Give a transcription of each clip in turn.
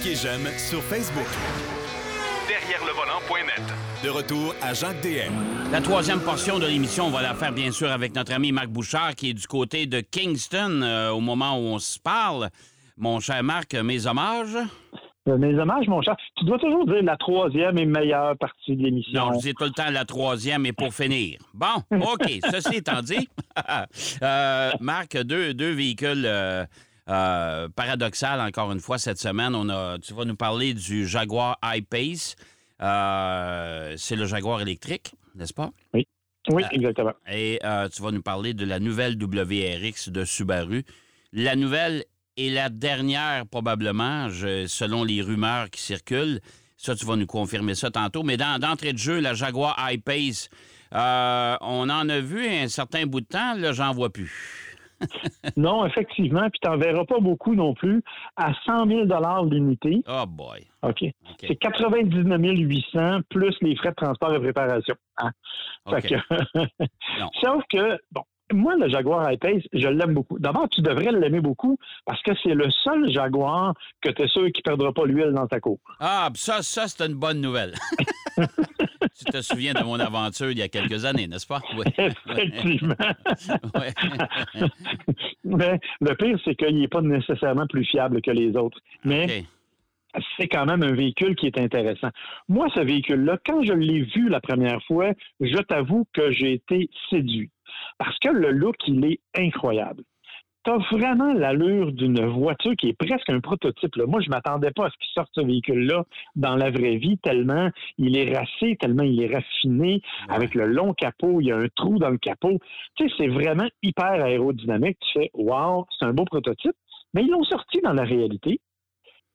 Cliquez j'aime sur Facebook. Derrière le volant.net. De retour à Jacques DM. La troisième portion de l'émission, on va la faire bien sûr avec notre ami Marc Bouchard qui est du côté de Kingston euh, au moment où on se parle. Mon cher Marc, mes hommages? Euh, Mes hommages, mon cher. Tu dois toujours dire la troisième et meilleure partie de l'émission. Non, je dis tout le temps la troisième et pour finir. Bon, OK. Ceci étant dit, euh, Marc, deux, deux véhicules euh, euh, paradoxales encore une fois cette semaine. On a, tu vas nous parler du Jaguar I-Pace. Euh, C'est le Jaguar électrique, n'est-ce pas? Oui, exactement. Et euh, tu vas nous parler de la nouvelle WRX de Subaru. La nouvelle est la dernière, probablement, je- selon les rumeurs qui circulent. Ça, tu vas nous confirmer ça tantôt. Mais dans- d'entrée de jeu, la Jaguar I-Pace, euh, on en a vu un certain bout de temps. Là, j'en vois plus. Non, effectivement, puis tu n'en verras pas beaucoup non plus. À 100 000 l'unité, Oh boy. OK, OK. c'est 99 800 plus les frais de transport et préparation. hein. Fait que-. Sauf que, bon, moi, le Jaguar I-Pace, je l'aime beaucoup. D'abord, tu devrais l'aimer beaucoup parce que c'est le seul Jaguar que tu es sûr qu'il ne perdra pas l'huile dans ta cour. Ah, ça, ça c'est une bonne nouvelle. tu te souviens de mon aventure il y a quelques années, n'est-ce pas? Oui. Effectivement. Ouais. Mais le pire, c'est qu'il n'est pas nécessairement plus fiable que les autres. Mais c'est quand même un véhicule qui est intéressant. Moi, ce véhicule-là, quand je l'ai vu la première fois, je t'avoue que j'ai été séduit. Parce que le look, il est incroyable. Tu as vraiment l'allure d'une voiture qui est presque un prototype. là. Moi, je m'attendais pas à ce qu'il sorte ce véhicule-là dans la vraie vie, tellement il est racé, tellement il est raffiné, avec le long capot, il y a un trou dans le capot. Tu sais, c'est vraiment hyper aérodynamique. Tu fais, wow, c'est un beau prototype. Mais ils l'ont sorti dans la réalité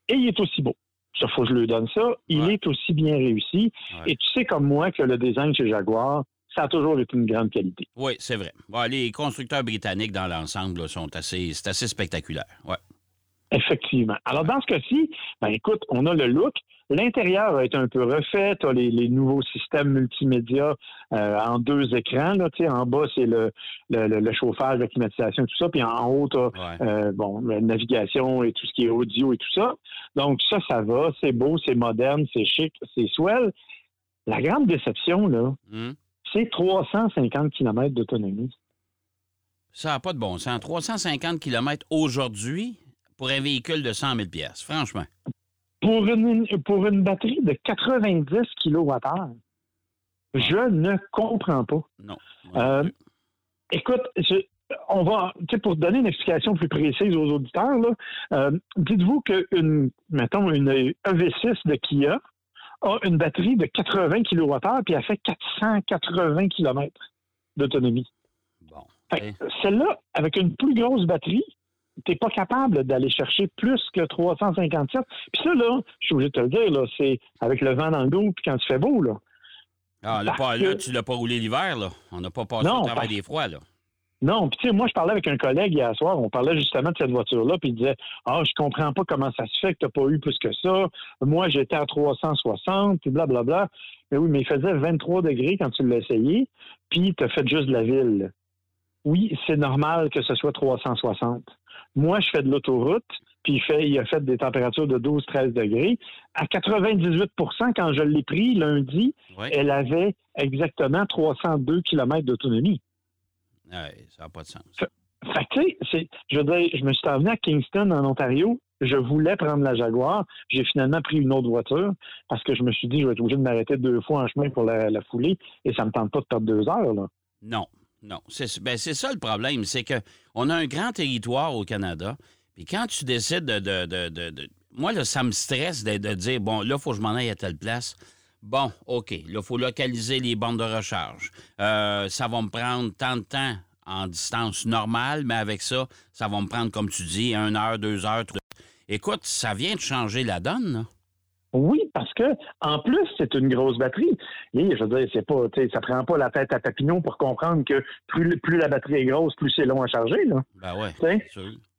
et il est aussi beau. Ça, faut que je lui donne ça. Il Ouais. est aussi bien réussi. Ouais. Et tu sais comme moi que le design chez Jaguar, ça a toujours été une grande qualité. Oui, c'est vrai. Ouais, les constructeurs britanniques dans l'ensemble sont assez, c'est assez spectaculaire. Ouais. Effectivement. Alors, dans ce cas-ci, ben écoute, on a le look. L'intérieur a été un peu refait. Tu as les, les nouveaux systèmes multimédia euh, en deux écrans. Là, en bas, c'est le, le, le- le chauffage, la climatisation, tout ça. Puis en haut, tu Ouais. bon, la navigation et tout ce qui est audio et tout ça. Donc, ça, ça va. C'est beau, c'est moderne, c'est chic, c'est swell. La grande déception, là, Hum. C'est 350 km d'autonomie. Ça n'a pas de bon sens. 350 km aujourd'hui pour un véhicule de 100 000 franchement. Pour une, pour une batterie de 90 kWh, je ne comprends pas. Non. Euh, Écoute, je- on va, pour donner une explication plus précise aux auditeurs, là, euh, dites-vous qu'une, mettons, une EV6 de Kia a une batterie de 80 kWh puis elle fait 480 km d'autonomie. bon. Celle-là, avec une plus grosse batterie, t'es pas capable d'aller chercher plus que 357. Puis ça, là, je suis obligé de te le dire, là, c'est avec le vent dans le dos puis quand il fait beau, là. Ah, là, que- tu l'as pas roulé l'hiver, là. On n'a pas passé Non, au travail parce- des froids, là. Non, puis tu sais, moi, je parlais avec un collègue hier soir, on parlait justement de cette voiture-là, puis il disait Ah, je comprends pas comment ça se fait que tu pas eu plus que ça. Moi, j'étais à 360, puis blablabla. Mais oui, mais il faisait 23 degrés quand tu l'as essayé, puis tu as fait juste de la ville. Oui, c'est normal que ce soit 360. Moi, je fais de l'autoroute, puis il, fait, il a fait des températures de 12-13 degrés. À 98% quand je l'ai pris lundi, elle avait exactement 302 km d'autonomie. Ouais, ça n'a pas de sens. Fait que, tu sais, c'est- je veux dire, je me suis emmené à Kingston, en Ontario. Je voulais prendre la Jaguar. J'ai finalement pris une autre voiture parce que je me suis dit, je vais être obligé de m'arrêter deux fois en chemin pour la, la fouler et ça me tente pas de perdre deux heures, là. Non, non. C'est ben, ça le problème, c'est que on a un grand territoire au Canada. Puis quand tu décides de, de, de, de- de- Moi, là, ça me stresse de, de dire, bon, là, il faut que je m'en aille à telle place. Bon, OK, là, il faut localiser les bornes de recharge. Euh, ça va me prendre tant de temps en distance normale, mais avec ça, ça va me prendre, comme tu dis, une heure, deux heures. trois- Écoute, ça vient de changer la donne, là. Oui, parce que en plus, c'est une grosse batterie. Et je veux dire, c'est pas, tu sais, ça prend pas la tête à Papineau pour comprendre que plus, plus la batterie est grosse, plus c'est long à charger, là. Ben ouais.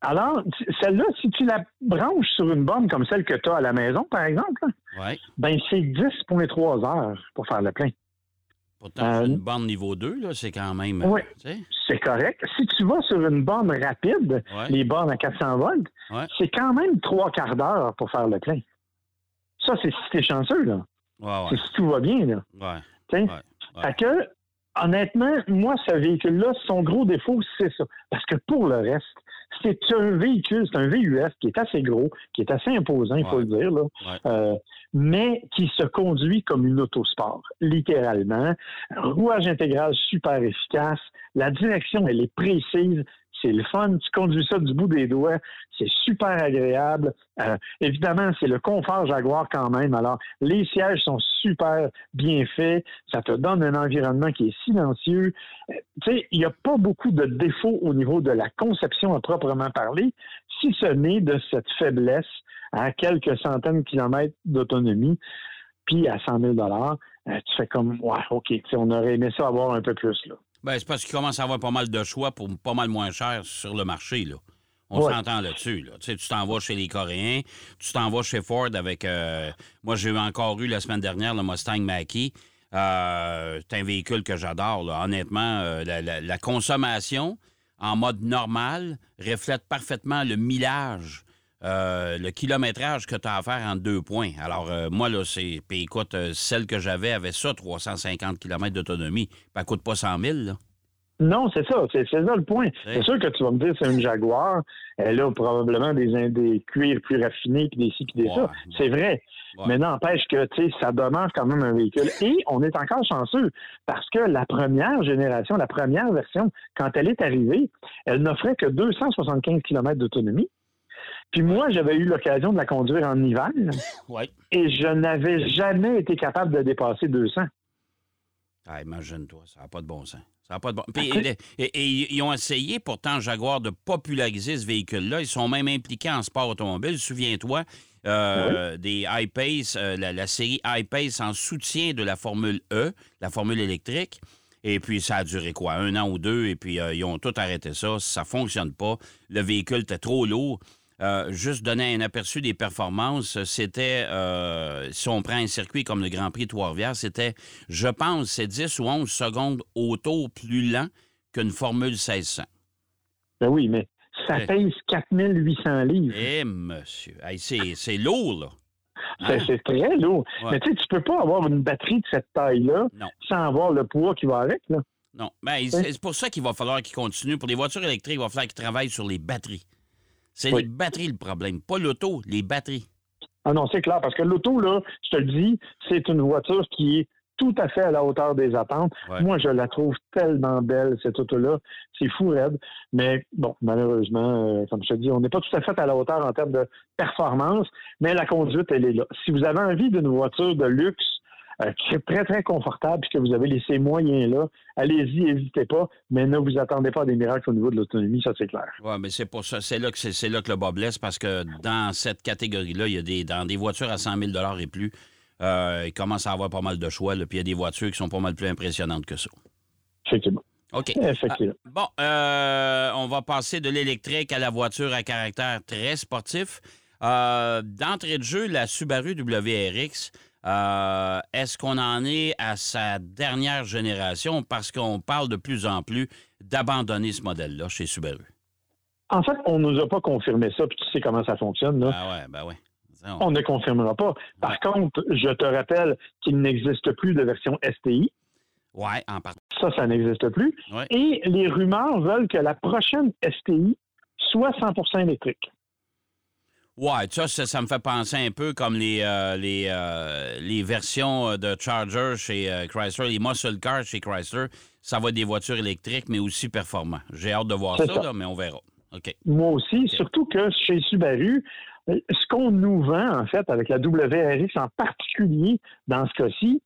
Alors, celle-là, si tu la branches sur une borne comme celle que tu as à la maison, par exemple, Ouais. ben c'est 10,3 heures pour faire le plein. Pourtant, Euh, une borne niveau 2, là, c'est quand même... Oui. C'est correct. Si tu vas sur une borne rapide, Ouais. les bornes à 400 volts, Ouais. c'est quand même trois quarts d'heure pour faire le plein. Ça, c'est si t'es chanceux, là. Ouais, C'est si tout va bien, là. ouais. Tu sais? Ouais. Fait que, honnêtement, moi, ce véhicule-là, son gros défaut, c'est ça. Parce que pour le reste, c'est un véhicule, c'est un VUS qui est assez gros, qui est assez imposant, il faut le dire, là. Ouais. Euh, mais qui se conduit comme une autosport, littéralement. Rouage intégral super efficace. La direction, elle est précise. C'est le fun. Tu conduis ça du bout des doigts. C'est super agréable. Euh, évidemment, c'est le confort Jaguar quand même. Alors, les sièges sont super bien faits. Ça te donne un environnement qui est silencieux. Euh, tu sais, il n'y a pas beaucoup de défauts au niveau de la conception à proprement parler, si ce n'est de cette faiblesse à quelques centaines de kilomètres d'autonomie, puis à 100 000 euh, tu fais comme, ouais, OK, on aurait aimé ça avoir un peu plus, là. Ben, c'est parce qu'il commence à avoir pas mal de choix pour pas mal moins cher sur le marché, là. On Ouais. s'entend là-dessus. Là. Tu t'en vas chez les Coréens, tu t'en vas chez Ford avec. euh, moi, j'ai encore eu la semaine dernière le Mustang Mach-E. Euh, c'est un véhicule que j'adore. Honnêtement, euh, la, la- la consommation en mode normal reflète parfaitement le millage, euh, le kilométrage que tu as à faire en deux points. Alors, euh, moi, là, c'est. Puis écoute, euh, celle que j'avais avait ça, 350 km d'autonomie. Puis elle coûte pas 100 000, là. Non, c'est ça, c'est ça le point. C'est sûr que tu vas me dire c'est une Jaguar, elle a probablement des, cuirs plus raffinés, puis des ci, puis des Ouais, ça. C'est vrai. Ouais. Mais n'empêche que, tu sais, ça demeure quand même un véhicule. Et on est encore chanceux parce que la première génération, la première version, quand elle est arrivée, elle n'offrait que 275 km d'autonomie. Puis moi, j'avais eu l'occasion de la conduire en hiver et je n'avais jamais été capable de dépasser 200. Ah, imagine-toi, ça n'a pas de bon sens. Ça n'a pas de bon... Puis, et, et- et ils ont essayé, pourtant, Jaguar, de populariser ce véhicule-là. Ils sont même impliqués en sport automobile. Souviens-toi euh, des I-Pace, euh, la, la série I-Pace en soutien de la Formule E, la Formule électrique. Et puis, ça a duré quoi? Un an ou deux, et puis euh, ils ont tout arrêté ça. Ça fonctionne pas. Le véhicule était trop lourd. Euh, juste donner un aperçu des performances, c'était, euh, si on prend un circuit comme le Grand Prix de Trois-Rivières, c'était, je pense, c'est 10 ou 11 secondes au tour plus lent qu'une Formule 1600. Ben oui, mais ça Ouais. pèse 4800 livres. Eh, monsieur, Hey, c'est, lourd, là. C'est- Hein? C'est très lourd. Ouais. Mais tu sais, tu peux pas avoir une batterie de cette taille-là sans avoir le poids qui va avec. Là. Non. Ben, c'est c'est pour ça qu'il va falloir qu'ils continuent. Pour les voitures électriques, il va falloir qu'ils travaillent sur les batteries. C'est Oui. les batteries le problème, pas l'auto, les batteries. Ah non, c'est clair, parce que l'auto, là, je te le dis, c'est une voiture qui est tout à fait à la hauteur des attentes. Ouais. Moi, je la trouve tellement belle, cette auto-là. C'est fou, raide. Mais bon, malheureusement, euh, comme je te dis, on n'est pas tout à fait à la hauteur en termes de performance, mais la conduite, elle est là. Si vous avez envie d'une voiture de luxe euh, qui est très, très confortable, puis que vous avez laissé moyens-là, allez-y, n'hésitez pas, mais ne vous attendez pas à des miracles au niveau de l'autonomie, ça c'est clair. Oui, mais c'est pour ça. C'est là que c'est, là que le bas blesse parce que dans cette catégorie-là, il y a des dans des voitures à 100 000 et plus, euh, il commence à avoir pas mal de choix. là, puis il y a des voitures qui sont pas mal plus impressionnantes que ça. Effectivement. OK. Effectivement. Ah, bon, euh, on va passer de l'électrique à la voiture à caractère très sportif. Euh, d'entrée de jeu, la Subaru WRX, euh, est-ce qu'on en est à sa dernière génération? Parce qu'on parle de plus en plus d'abandonner ce modèle-là chez Subaru? En fait, on nous a pas confirmé ça, puis tu sais comment ça fonctionne. Là. Ah ouais, ben ouais. On ne confirmera pas. Par contre, je te rappelle qu'il n'existe plus de version STI. Ouais, en partie. Ça, ça n'existe plus. Ouais. Et les rumeurs veulent que la prochaine STI soit 100 électrique. Ouais, ça, ça, ça me fait penser un peu comme les, euh, les, euh, les versions euh, de Charger chez euh, Chrysler, les muscle cars chez Chrysler. Ça va être des voitures électriques, mais aussi performantes. J'ai hâte de voir ça, ça. là, mais on verra. Moi aussi, surtout que chez Subaru, ce qu'on nous vend, en fait, avec la WRX en particulier dans ce cas-ci,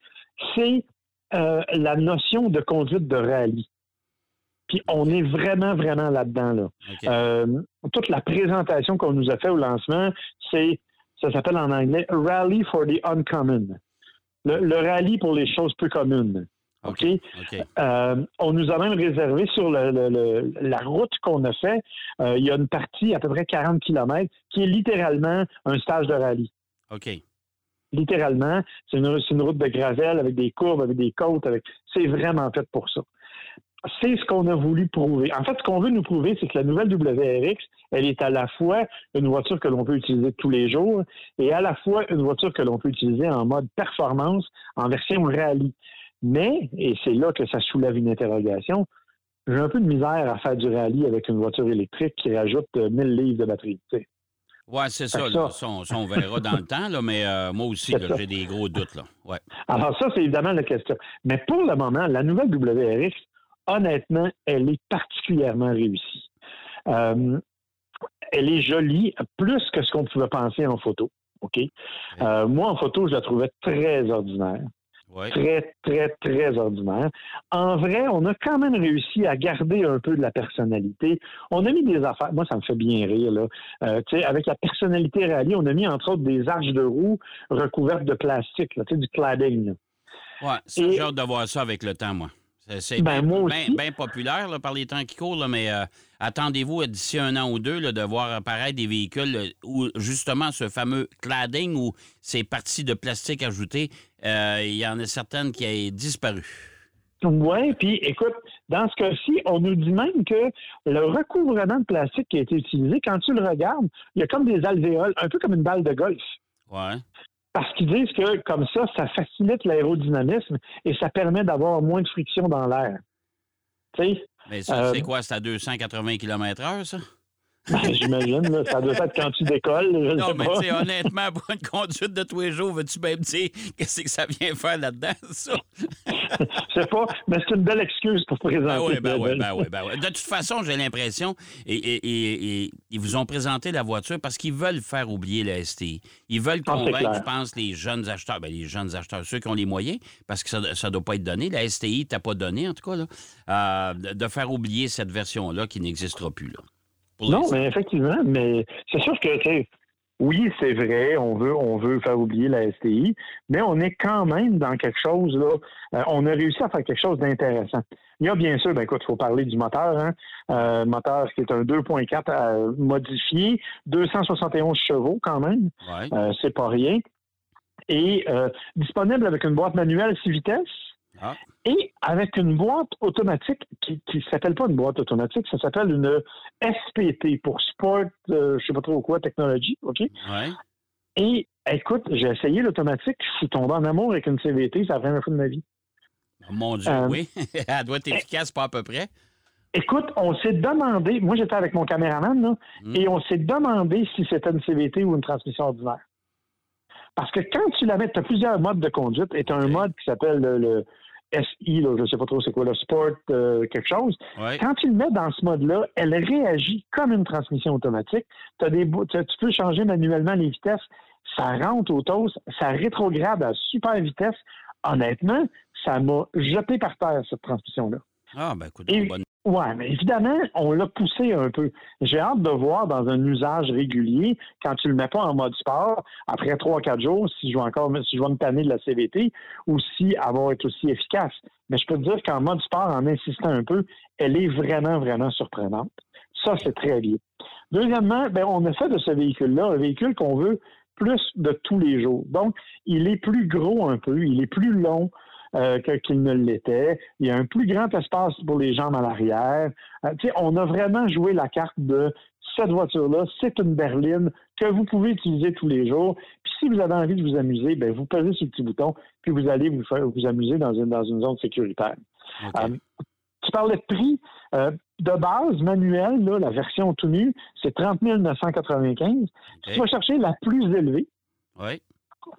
c'est la notion de conduite de rallye. Puis on est vraiment, vraiment là-dedans, là. Euh, toute la présentation qu'on nous a fait au lancement, c'est, ça s'appelle en anglais Rally for the Uncommon. Le, le rallye pour les choses peu communes. OK? Euh, on nous a même réservé sur le- le- le- la route qu'on a fait, euh, il y a une partie à peu près 40 km qui est littéralement un stage de rallye. OK. Littéralement, c'est une, c'est une route de gravel avec des courbes, avec des côtes, avec c'est vraiment fait pour ça. C'est ce qu'on a voulu prouver. En fait, ce qu'on veut nous prouver, c'est que la nouvelle WRX, elle est à la fois une voiture que l'on peut utiliser tous les jours et à la fois une voiture que l'on peut utiliser en mode performance, en version rallye. Mais, et c'est là que ça soulève une interrogation, j'ai un peu de misère à faire du rallye avec une voiture électrique qui rajoute 1000 livres de batterie. Oui, c'est ça, ça, on, verra dans le temps, là, mais euh, moi aussi, j'ai des gros doutes. Là. Ouais. Alors, ça, c'est évidemment la question. Mais pour le moment, la nouvelle WRX, honnêtement, elle est particulièrement réussie. Euh, elle est jolie, plus que ce qu'on pouvait penser en photo. OK? Euh, moi, en photo, je la trouvais très ordinaire. Très, très, très ordinaire. En vrai, on a quand même réussi à garder un peu de la personnalité. On a mis des affaires. Moi, ça me fait bien rire. Là. Euh, avec la personnalité rallye, on a mis entre autres des arches de roue recouvertes de plastique, là, du cladding. Oui, c'est genre de voir ça avec le temps, moi. C'est ben, bien, populaire par les temps qui courent, mais euh, attendez-vous d'ici un an ou deux de voir apparaître des véhicules où justement ce fameux cladding ou ces parties de plastique ajoutées, euh, il y en a certaines qui ont disparu. Oui, puis écoute, dans ce cas-ci, on nous dit même que le recouvrement de plastique qui a été utilisé, quand tu le regardes, il y a comme des alvéoles, un peu comme une balle de golf. Ouais. Parce qu'ils disent que comme ça, ça facilite l'aérodynamisme et ça permet d'avoir moins de friction dans l'air. Mais ça, c'est euh, quoi? C'est à 280 km/h, ça? Ben, j'imagine, ça doit être quand tu décolles. non, mais tu honnêtement, pour une conduite de tous les jours, veux-tu même dire qu'est-ce que ça vient faire là-dedans, ça? Je sais pas, mais c'est une belle excuse pour présenter. Ben oui, ben oui, ben oui, De toute façon, j'ai l'impression, et, ils vous ont présenté la voiture parce qu'ils veulent faire oublier la STI. Ils veulent ah, convaincre, je pense, les jeunes acheteurs, ben, les jeunes acheteurs, ceux qui ont les moyens, parce que ça ne doit pas être donné. La STI t'a pas donné, en tout cas, là, euh, de faire oublier cette version-là qui n'existera plus. Là. Non, mais effectivement, mais c'est sûr que, tu oui, c'est vrai, on veut, on veut faire oublier la STI, mais on est quand même dans quelque chose, là, euh, on a réussi à faire quelque chose d'intéressant. Il y a bien sûr, ben écoute, il faut parler du moteur, hein, euh, moteur qui est un 2.4 euh, modifié, 271 chevaux quand même, c'est pas rien, et disponible avec une boîte manuelle 6 vitesses, ah. Et avec une boîte automatique qui ne s'appelle pas une boîte automatique, ça s'appelle une SPT pour Sport, je euh, je sais pas trop quoi, technologie, OK? Et écoute, j'ai essayé l'automatique, je suis tombé en amour avec une CVT, c'est la première fois de ma vie. Oh mon Dieu, euh, oui. Elle doit être efficace, pas à peu près. Écoute, on s'est demandé, moi j'étais avec mon caméraman, là, hmm. et on s'est demandé si c'était une CVT ou une transmission ordinaire. Parce que quand tu la mets, tu as plusieurs modes de conduite, et tu as un mode qui s'appelle le, SI, là, je ne sais pas trop c'est quoi, le Sport euh, quelque chose. Quand tu le mets dans ce mode-là, elle réagit comme une transmission automatique. As des, tu peux changer manuellement les vitesses. Ça rentre au toast, ça rétrograde à super vitesse. Honnêtement, ça m'a jeté par terre, cette transmission-là. Ah, ben écoute, bonne oui, mais évidemment, on l'a poussé un peu. J'ai hâte de voir dans un usage régulier, quand tu le mets pas en mode sport, après trois, quatre jours, si je vais encore si je vais me tanner de la CVT, ou si elle va être aussi efficace. Mais je peux te dire qu'en mode sport, en insistant un peu, elle est vraiment, vraiment surprenante. Ça, c'est très bien. Deuxièmement, ben, on a fait de ce véhicule-là un véhicule qu'on veut plus de tous les jours. Donc, il est plus gros un peu, il est plus long, euh, qu'il ne l'était. Il y a un plus grand espace pour les jambes à l'arrière. Euh, on a vraiment joué la carte de cette voiture-là, c'est une berline que vous pouvez utiliser tous les jours. Puis si vous avez envie de vous amuser, ben vous pesez le petit bouton, puis vous allez vous faire vous amuser dans une, dans une zone sécuritaire. Euh, tu parlais de prix. de base, manuel, la version tout nue, c'est 30 995. Tu vas chercher la plus élevée. Oui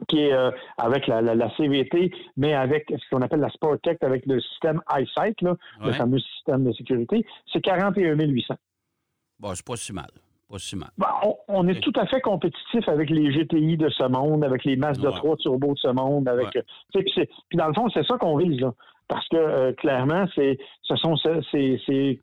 qui est euh, avec la, CVT, mais avec ce qu'on appelle la Tech, avec le système EyeSight, le fameux système de sécurité, c'est 41 800. Bon, c'est pas si mal. Pas si mal. on, est tout à fait compétitif avec les GTI de ce monde, avec les masses de 3 turbo de ce monde. Avec, puis, dans le fond, c'est ça qu'on vise. Là, parce que euh, clairement, c'est, ce sont ces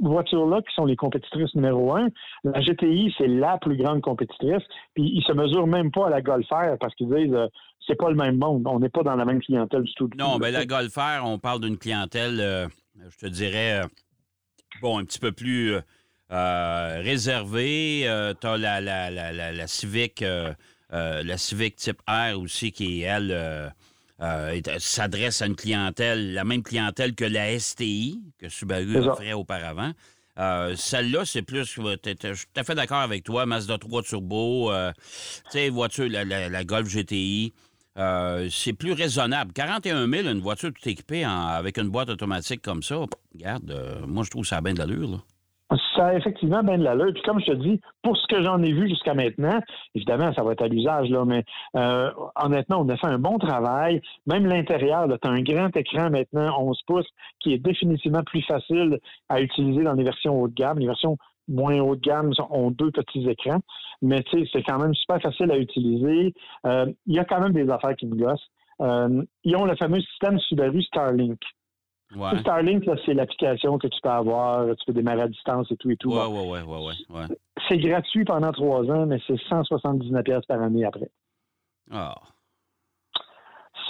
voitures-là qui sont les compétitrices numéro un. La GTI, c'est la plus grande compétitrice. Puis ils se mesurent même pas à la Golf parce qu'ils disent euh, c'est pas le même monde. On n'est pas dans la même clientèle du tout. non, mais la Golf on parle d'une clientèle, euh, je te dirais, euh, bon, un petit peu plus réservée. tu as la, la, la, la, Civic, la Civic type R aussi qui est, elle, euh, s'adresse à une clientèle, la même clientèle que la STI, que Subaru offrait auparavant. Euh, celle-là, c'est plus. Je suis tout à fait d'accord avec toi. Mazda 3 Turbo, euh, tu sais, voiture, la, Golf GTI. c'est plus raisonnable. 41 000, une voiture tout équipée avec une boîte automatique comme ça, regarde, moi, je trouve ça a bien de l'allure. Ça a effectivement bien de l'allure. Puis comme je te dis, pour ce que j'en ai vu jusqu'à maintenant, évidemment, ça va être à l'usage, là, mais euh, honnêtement, on a fait un bon travail. Même l'intérieur, tu as un grand écran maintenant, 11 pouces, qui est définitivement plus facile à utiliser dans les versions haut de gamme. Les versions moins haut de gamme ont deux petits écrans, mais tu sais, c'est quand même super facile à utiliser. Euh, il y a quand même des affaires qui me gossent. Euh, ils ont le fameux système Subaru Starlink. Starlink, c'est l'application que tu peux avoir, tu peux démarrer à distance et tout et tout. Ouais, ouais, ouais, ouais, C'est gratuit pendant trois ans, mais c'est 179 par année après. Ah.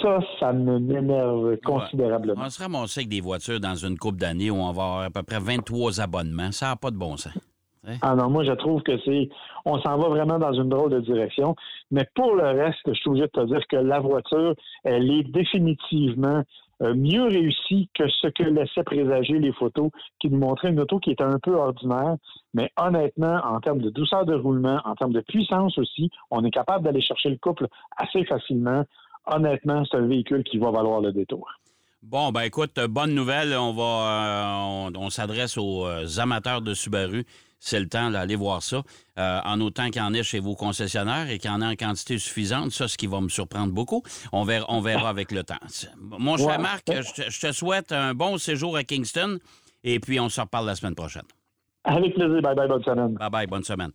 Ça, ça m'énerve considérablement. On se ramasser avec des voitures dans une coupe d'années où on va avoir à peu près 23 abonnements. Ça n'a pas de bon sens. Ah non, moi je trouve que c'est on s'en va vraiment dans une drôle de direction. Mais pour le reste, je suis obligé de te dire que la voiture, elle est définitivement mieux réussi que ce que laissaient présager les photos qui nous montraient une auto qui était un peu ordinaire. Mais honnêtement, en termes de douceur de roulement, en termes de puissance aussi, on est capable d'aller chercher le couple assez facilement. Honnêtement, c'est un véhicule qui va valoir le détour. Bon, ben écoute, bonne nouvelle. On va, euh, on s'adresse aux euh, amateurs de Subaru c'est le temps d'aller voir ça. Euh, en autant qu'il y en ait chez vos concessionnaires et qu'il y en ait en quantité suffisante, ça, ce qui va me surprendre beaucoup. On verra, on verra avec le temps. Mon cher Marc, je te, souhaite un bon séjour à Kingston et puis on se reparle la semaine prochaine. Avec plaisir. Bye bye, bonne semaine. Bye bye, bonne semaine.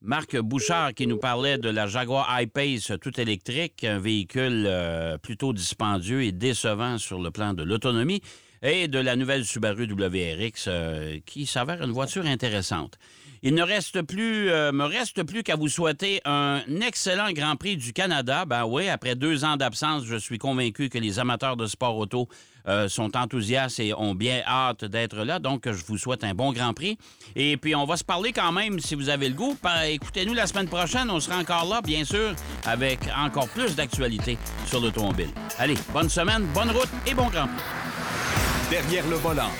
Marc Bouchard qui nous parlait de la Jaguar I-Pace tout électrique, un véhicule euh, plutôt dispendieux et décevant sur le plan de l'autonomie et de la nouvelle Subaru WRX euh, qui s'avère une voiture intéressante. Il ne reste plus, euh, me reste plus qu'à vous souhaiter un excellent Grand Prix du Canada. Ben oui, après deux ans d'absence, je suis convaincu que les amateurs de sport auto euh, sont enthousiastes et ont bien hâte d'être là. Donc, je vous souhaite un bon Grand Prix. Et puis, on va se parler quand même, si vous avez le goût. Écoutez-nous la semaine prochaine. On sera encore là, bien sûr, avec encore plus d'actualités sur l'automobile. Allez, bonne semaine, bonne route et bon Grand Prix. Derrière le volant.